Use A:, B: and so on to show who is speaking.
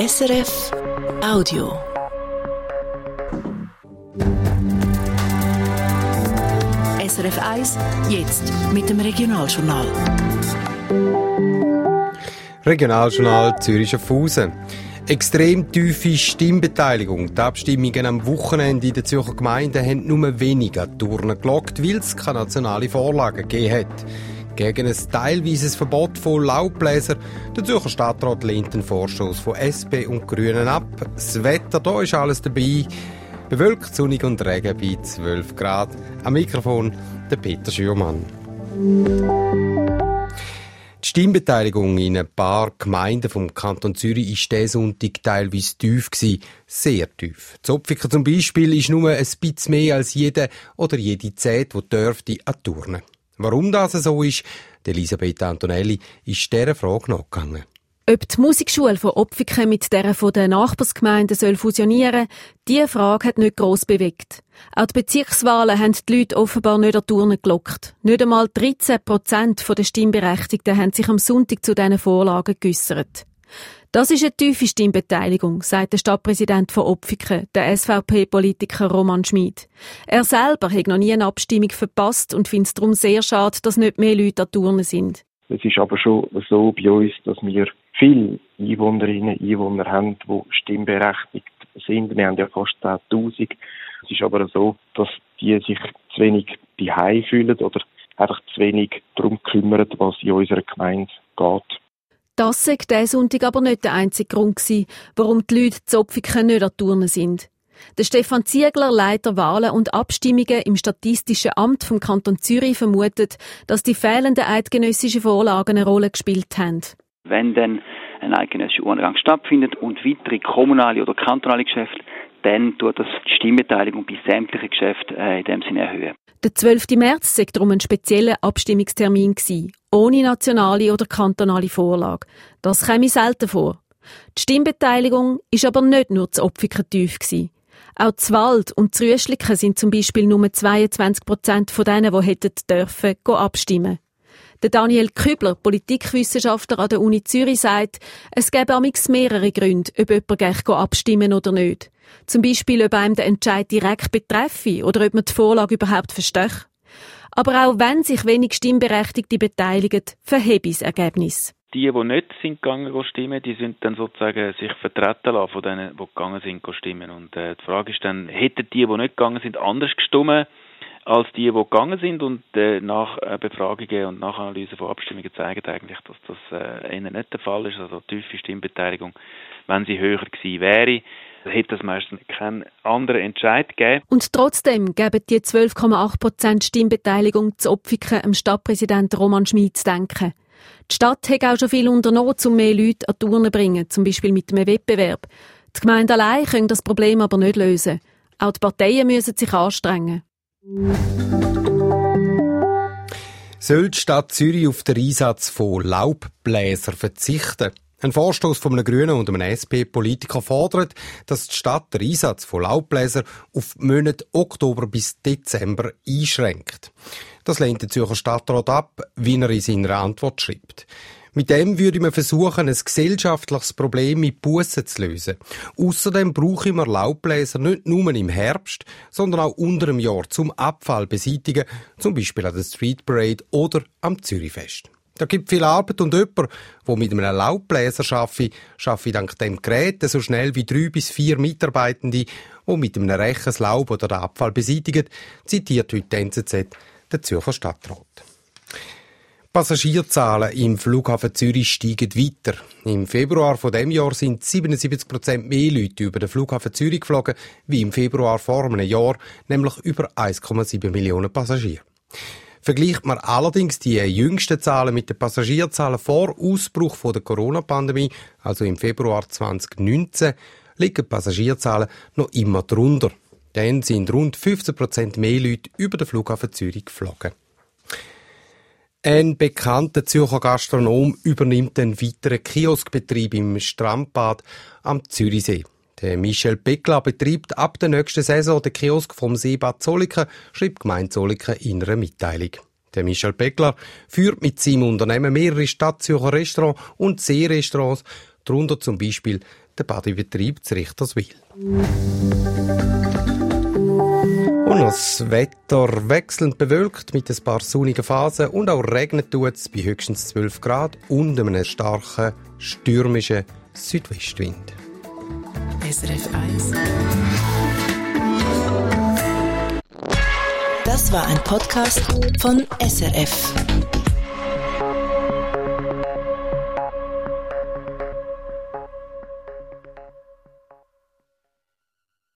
A: SRF Audio. SRF 1, jetzt mit dem Regionaljournal.
B: Regionaljournal Zürich Schaffhausen. Extrem tiefe Stimmbeteiligung. Die Abstimmungen am Wochenende in den Zürcher Gemeinden haben nur weniger Turnen gelockt, weil es keine nationale Vorlage gegeben hat. Gegen ein teilweises Verbot von Laubbläser. Der Zürcher Stadtrat lehnt den Vorstoß von SP und Grünen ab. Das Wetter, da ist alles dabei. Bewölkt, sonnig und Regen bei 12 Grad. Am Mikrofon der Peter Schürmann. Die Stimmbeteiligung in ein paar Gemeinden vom Kanton Zürich ist diesen Sonntag teilweise tief gewesen. Sehr tief. Zopfiker zum Beispiel ist nur ein bisschen mehr als jede oder jede Zehnte, die dürfte, an Turnen. Warum das so ist, Elisabeth Antonelli ist dieser Frage nachgegangen.
C: Ob die Musikschule von Opfiken mit der von den Nachbarsgemeinden soll fusionieren, diese Frage hat nicht gross bewegt. Auch die Bezirkswahlen haben die Leute offenbar nicht an Turnen gelockt. Nicht einmal 13 Prozent der Stimmberechtigten haben sich am Sonntag zu diesen Vorlagen geäussert. Das ist eine tiefe Stimmbeteiligung, sagt der Stadtpräsident von Opfiken, der SVP-Politiker Roman Schmid. Er selber hat noch nie eine Abstimmung verpasst und findet es darum sehr schade, dass nicht mehr Leute an Turnen sind.
D: Es ist aber schon so bei uns, dass wir viele Einwohnerinnen und Einwohner haben, die stimmberechtigt sind. Wir haben ja fast 10.000. Es ist aber so, dass die sich zu wenig daheim fühlen oder einfach zu wenig darum kümmern, was in unserer Gemeinde geht.
C: Das sei diesen Sonntag aber nicht der einzige Grund gewesen, warum die Leute Zopfiken nicht an Turnen sind. Der Stefan Ziegler, Leiter Wahlen und Abstimmungen im Statistischen Amt vom Kanton Zürich, vermutet, dass die fehlenden eidgenössischen Vorlagen eine Rolle gespielt haben.
E: Wenn dann ein eidgenössischer Urgang stattfindet und weitere kommunale oder kantonale Geschäfte, dann tut das die Stimmbeteiligung bei sämtlichen Geschäften äh, in dem Sinne erhöhen.
C: Der 12. März sei darum ein spezieller Abstimmungstermin gewesen, ohne nationale oder kantonale Vorlage. Das käme selten vor. Die Stimmbeteiligung ist aber nicht nur zu Opfiken. Auch zu Wald und zu Rüschliken sind zum Beispiel nur 22 Prozent von denen, die hätten dürfen, abstimmen. Der Daniel Kübler, Politikwissenschaftler an der Uni Zürich, sagt, es gäbe amix mehrere Gründe, ob jemand abstimmen oder nicht. Zum Beispiel, ob einem der Entscheid direkt betreffe oder ob man die Vorlage überhaupt versteht. Aber auch wenn sich wenig Stimmberechtigte beteiligen, verhebe das Ergebnis.
F: Die, die nicht sind gegangen stimmen, die sind dann sozusagen sich vertreten lassen von denen, die gegangen sind stimmen. Und äh, die Frage ist dann, hätten die, die nicht gegangen sind, anders gestimmt als die, die gegangen sind? Und äh, nach äh, Befragungen und Nachanalysen von Abstimmungen zeigen eigentlich, dass das äh, eher nicht der Fall ist. Also tiefe Stimmbeteiligung, wenn sie höher gewesen wäre, hätte es meistens keinen anderen Entscheid gegeben.
C: Und trotzdem geben die 12,8 Prozent Stimmbeteiligung zu Opfiken dem Stadtpräsident Roman Schmid zu denken. Die Stadt hat auch schon viel unternommen, um mehr Leute an Touren zu bringen, zum Beispiel mit einem Wettbewerb. Die Gemeinde allein können das Problem aber nicht lösen. Auch die Parteien müssen sich anstrengen.
B: Soll die Stadt Zürich auf den Einsatz von Laubbläsern verzichten? Ein Vorstoß von einem Grünen und einem SP-Politiker fordert, dass die Stadt den Einsatz von Laubbläsern auf Monate Oktober bis Dezember einschränkt. Das lehnt der Zürcher Stadtrat ab, wie er in seiner Antwort schreibt. Mit dem würde man versuchen, ein gesellschaftliches Problem mit Bussen zu lösen. Außerdem brauchen wir Laubbläser nicht nur im Herbst, sondern auch unter dem Jahr zum Abfall beseitigen, zum Beispiel an der Street Parade oder am Zürichfest. Da gibt viel Arbeit und jemand, der mit einem Laubbläser arbeitet, arbeitet dank dem Gerät so schnell wie drei bis vier Mitarbeitende, die mit einem Rechen Laub oder den Abfall beseitigen, zitiert heute die NZZ der Zürcher Stadtrat. Passagierzahlen im Flughafen Zürich steigen weiter. Im Februar von dem Jahr sind 77 Prozent mehr Leute über den Flughafen Zürich geflogen wie im Februar vor einem Jahr, nämlich über 1,7 Millionen Passagiere. Vergleicht man allerdings die jüngsten Zahlen mit den Passagierzahlen vor Ausbruch der Corona-Pandemie, also im Februar 2019, liegen die Passagierzahlen noch immer drunter. Dann sind rund 15 Prozent mehr Leute über den Flughafen Zürich geflogen. Ein bekannter Zürcher Gastronom übernimmt einen weiteren Kioskbetrieb im Strandbad am Zürichsee. Der Michel Beckler betreibt ab der nächsten Saison den Kiosk vom Seebad Zolliken, schreibt Gemeinde Zolliken in einer Mitteilung. Der Michel Beckler führt mit seinem Unternehmen mehrere Stadtzürcher Restaurants und Seerestaurants, darunter zum Beispiel der Badebetrieb zu Richterswil. Und das Wetter wechselnd bewölkt mit ein paar sonnigen Phasen und auch regnet es bei höchstens 12 Grad und einem starken, stürmischen Südwestwind.
A: SRF 1 Das war ein Podcast von SRF.